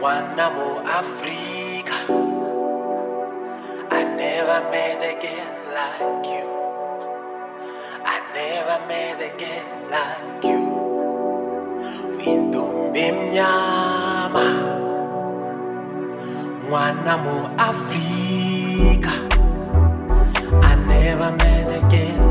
One more Africa. I never met again like you. I never met again like you. Windombe mnyama. Mwana mu Africa. I never met again.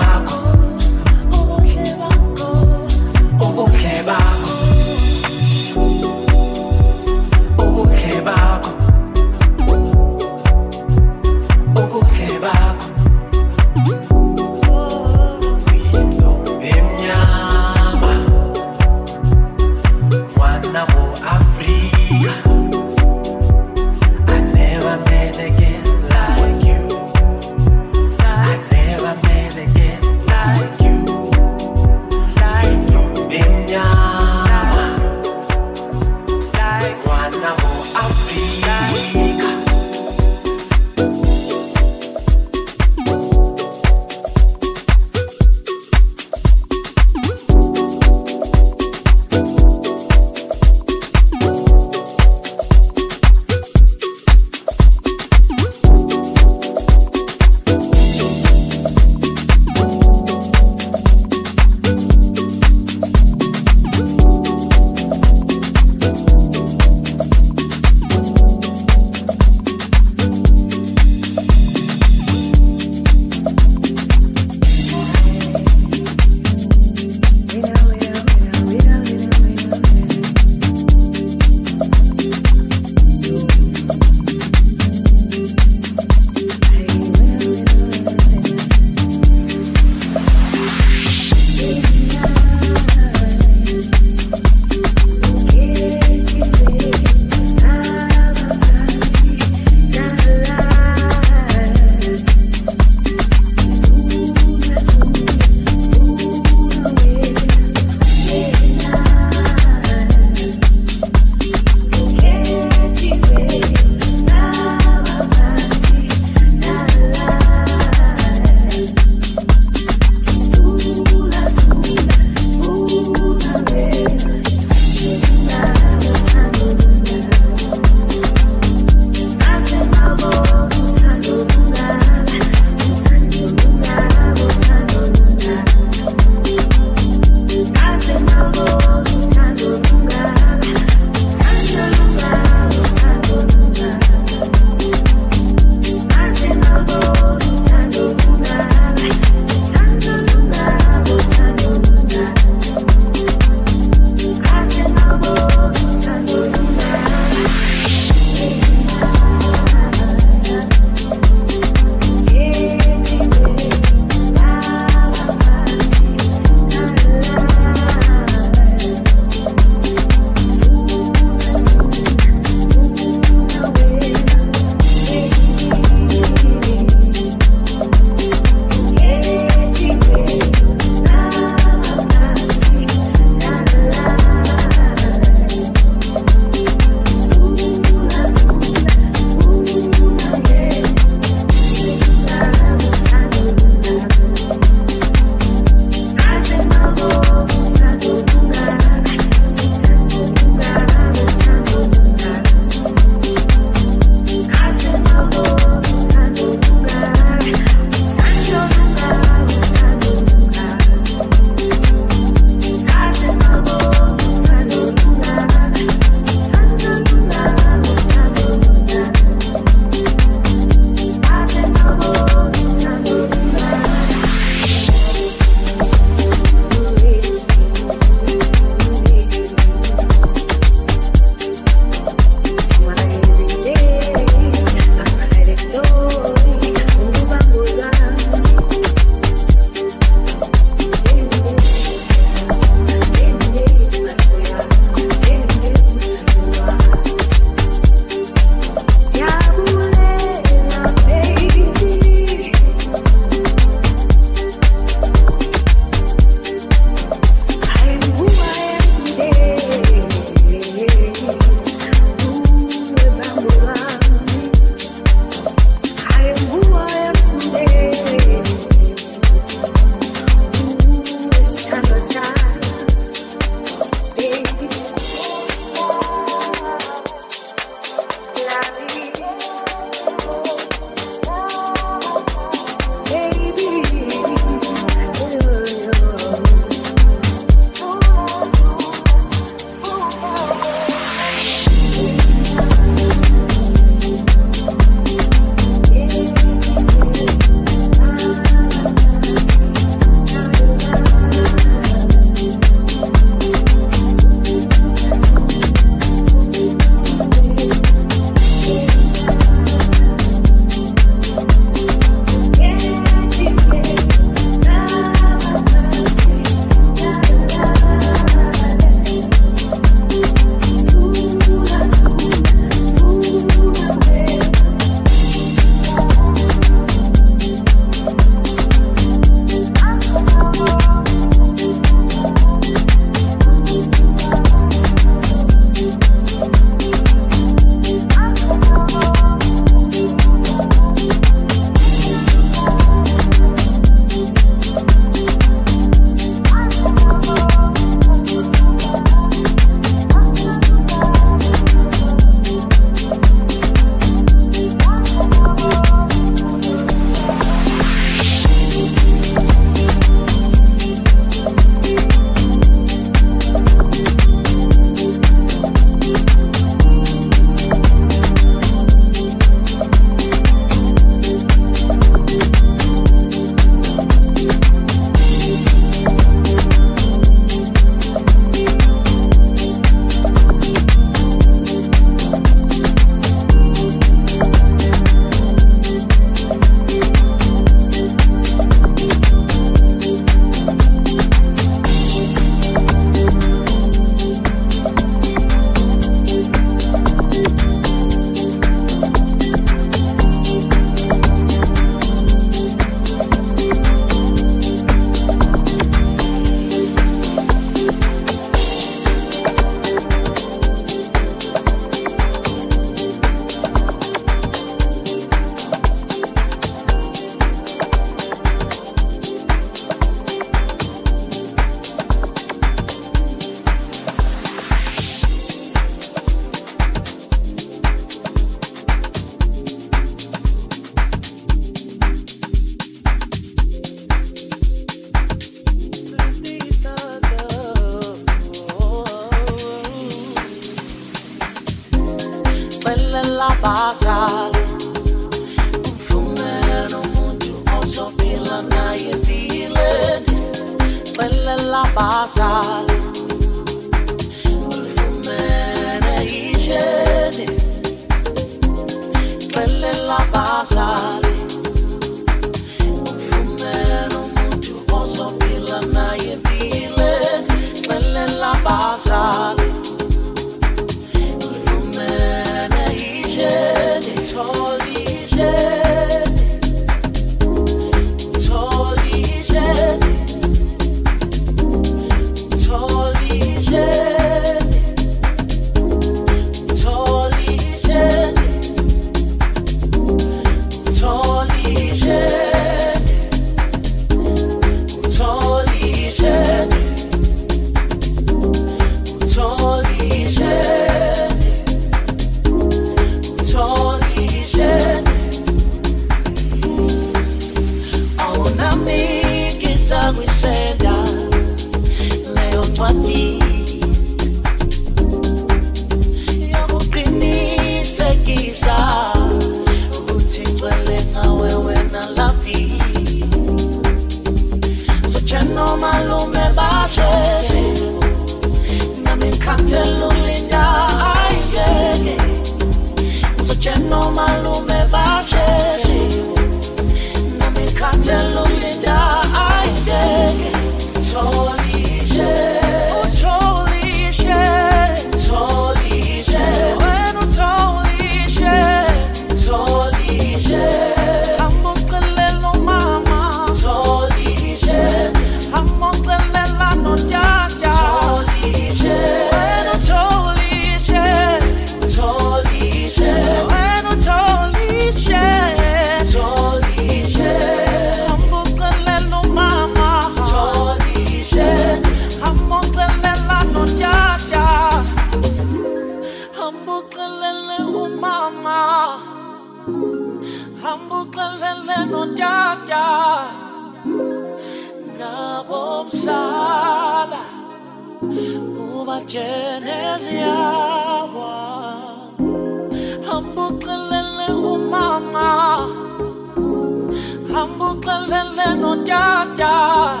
Ya ya,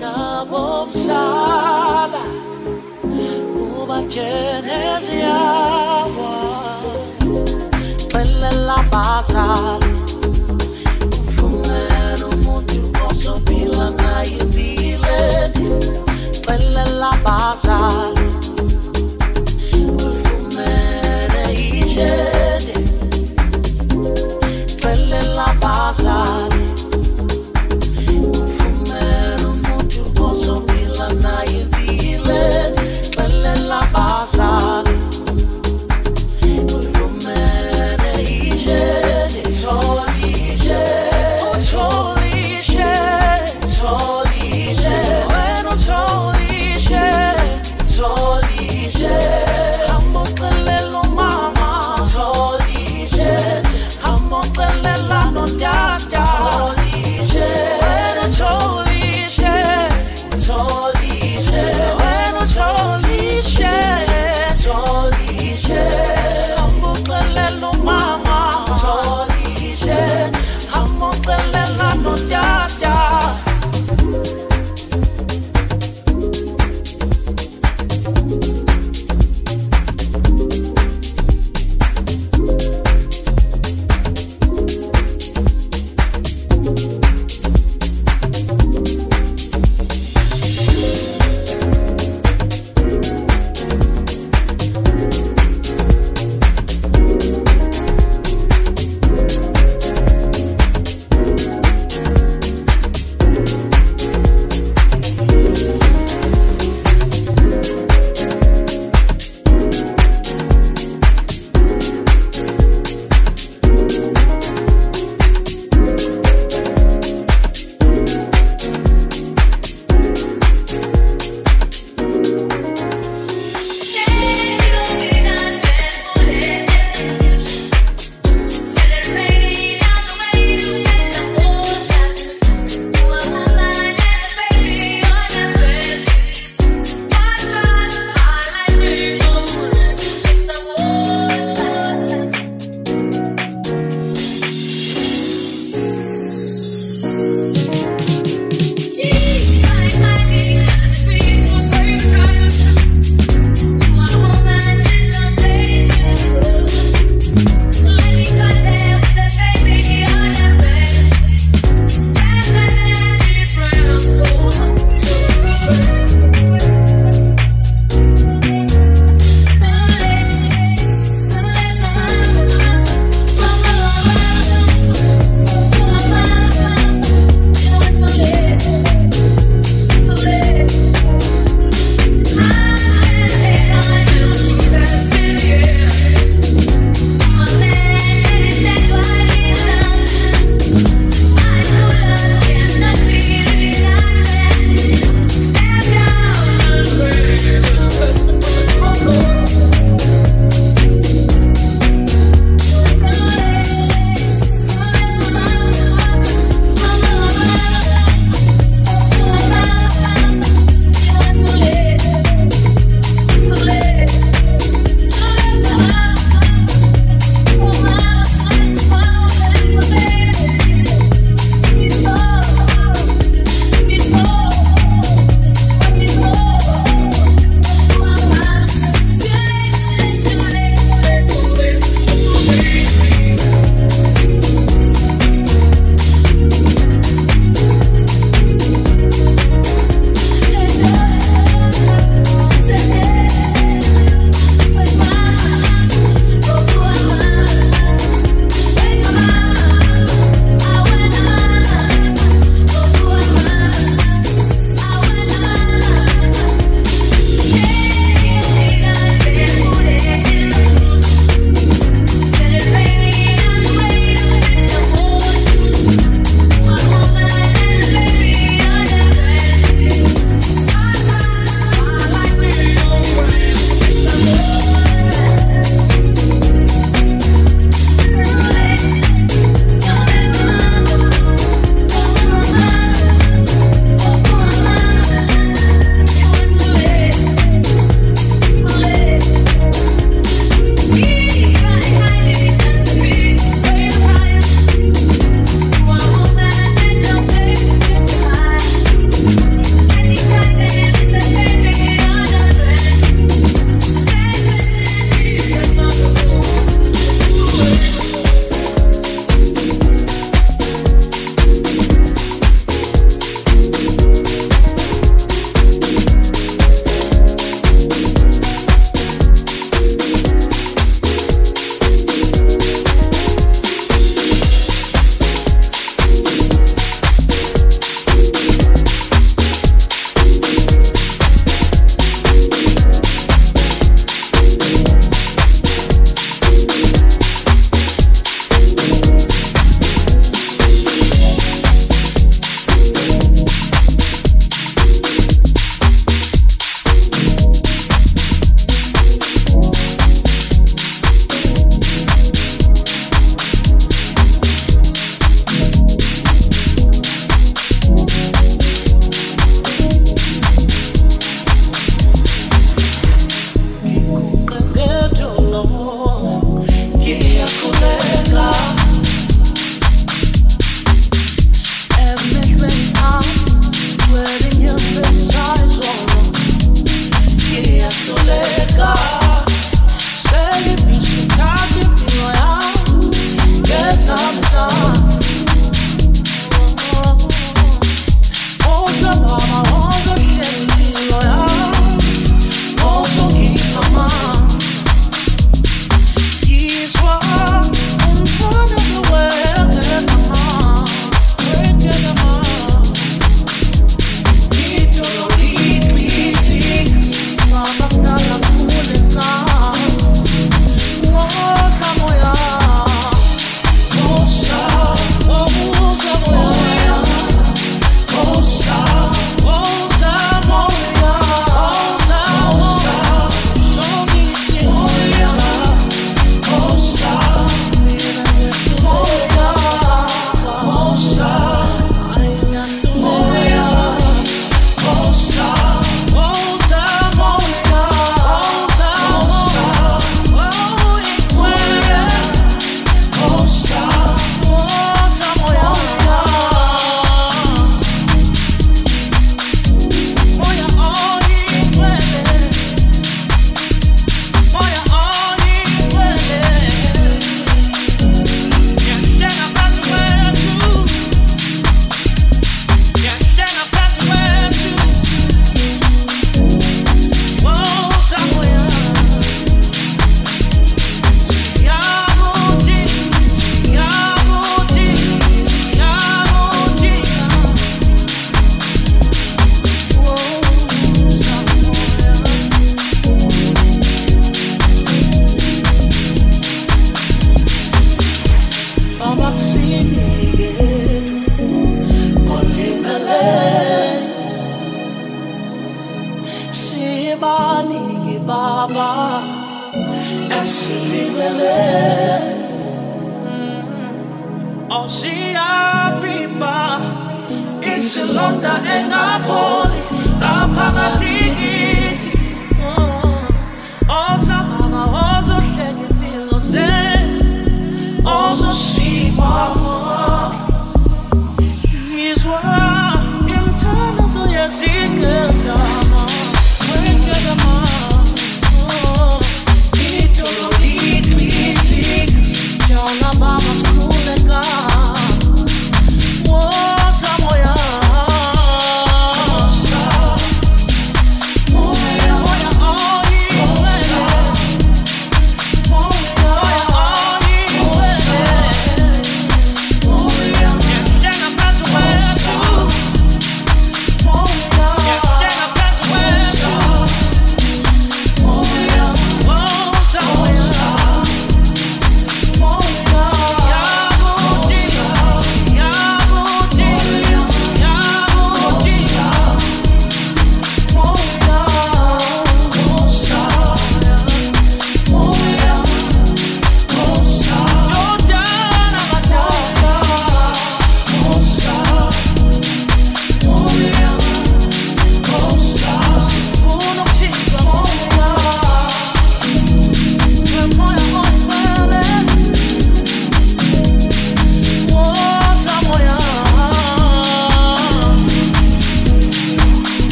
na bom sala, o ba utata nabomhlala ubajenezi yakwa xelela bazali mvumela umuntu ozophila naye empileni la bazali.